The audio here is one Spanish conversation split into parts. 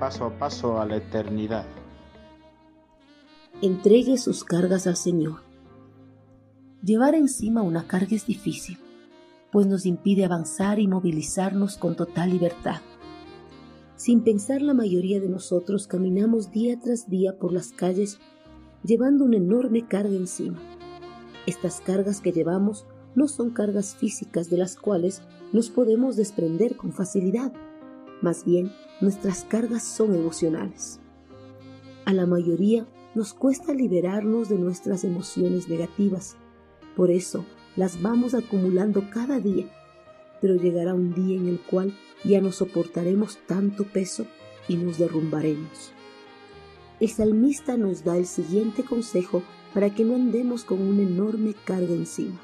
paso a paso a la eternidad. Entregue sus cargas al Señor. Llevar encima una carga es difícil, pues nos impide avanzar y movilizarnos con total libertad. Sin pensar la mayoría de nosotros caminamos día tras día por las calles llevando una enorme carga encima. Estas cargas que llevamos no son cargas físicas de las cuales nos podemos desprender con facilidad. Más bien, nuestras cargas son emocionales. A la mayoría nos cuesta liberarnos de nuestras emociones negativas. Por eso las vamos acumulando cada día. Pero llegará un día en el cual ya no soportaremos tanto peso y nos derrumbaremos. El salmista nos da el siguiente consejo para que no andemos con una enorme carga encima.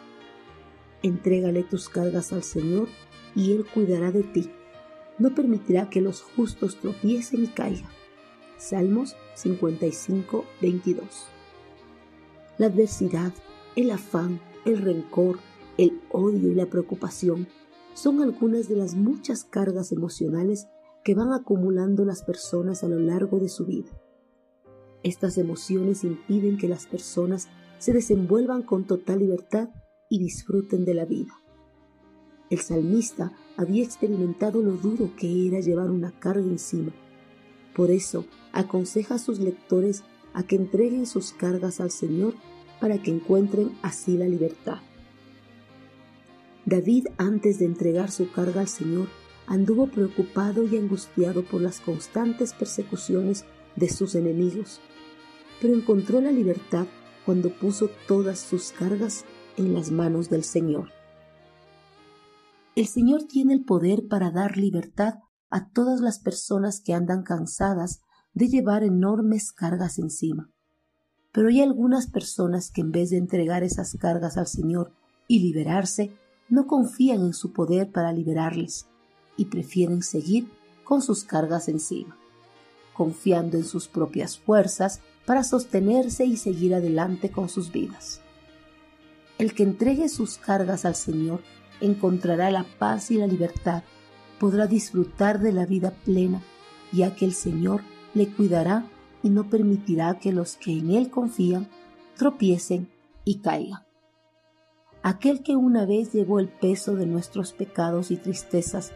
Entrégale tus cargas al Señor y Él cuidará de ti. No permitirá que los justos tropiecen y caigan. Salmos 55, 22. La adversidad, el afán, el rencor, el odio y la preocupación son algunas de las muchas cargas emocionales que van acumulando las personas a lo largo de su vida. Estas emociones impiden que las personas se desenvuelvan con total libertad y disfruten de la vida. El salmista había experimentado lo duro que era llevar una carga encima. Por eso aconseja a sus lectores a que entreguen sus cargas al Señor para que encuentren así la libertad. David, antes de entregar su carga al Señor, anduvo preocupado y angustiado por las constantes persecuciones de sus enemigos pero encontró la libertad cuando puso todas sus cargas en las manos del Señor. El Señor tiene el poder para dar libertad a todas las personas que andan cansadas de llevar enormes cargas encima. Pero hay algunas personas que en vez de entregar esas cargas al Señor y liberarse, no confían en su poder para liberarles y prefieren seguir con sus cargas encima, confiando en sus propias fuerzas para sostenerse y seguir adelante con sus vidas. El que entregue sus cargas al Señor encontrará la paz y la libertad, podrá disfrutar de la vida plena, ya que el Señor le cuidará y no permitirá que los que en Él confían tropiecen y caigan. Aquel que una vez llevó el peso de nuestros pecados y tristezas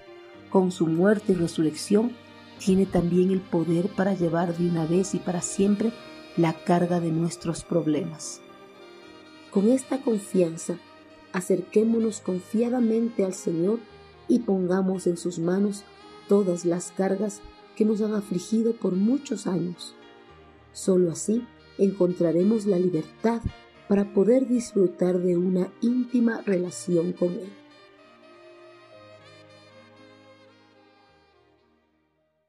con su muerte y resurrección, tiene también el poder para llevar de una vez y para siempre la carga de nuestros problemas. Con esta confianza, acerquémonos confiadamente al Señor y pongamos en sus manos todas las cargas que nos han afligido por muchos años. Solo así encontraremos la libertad para poder disfrutar de una íntima relación con Él.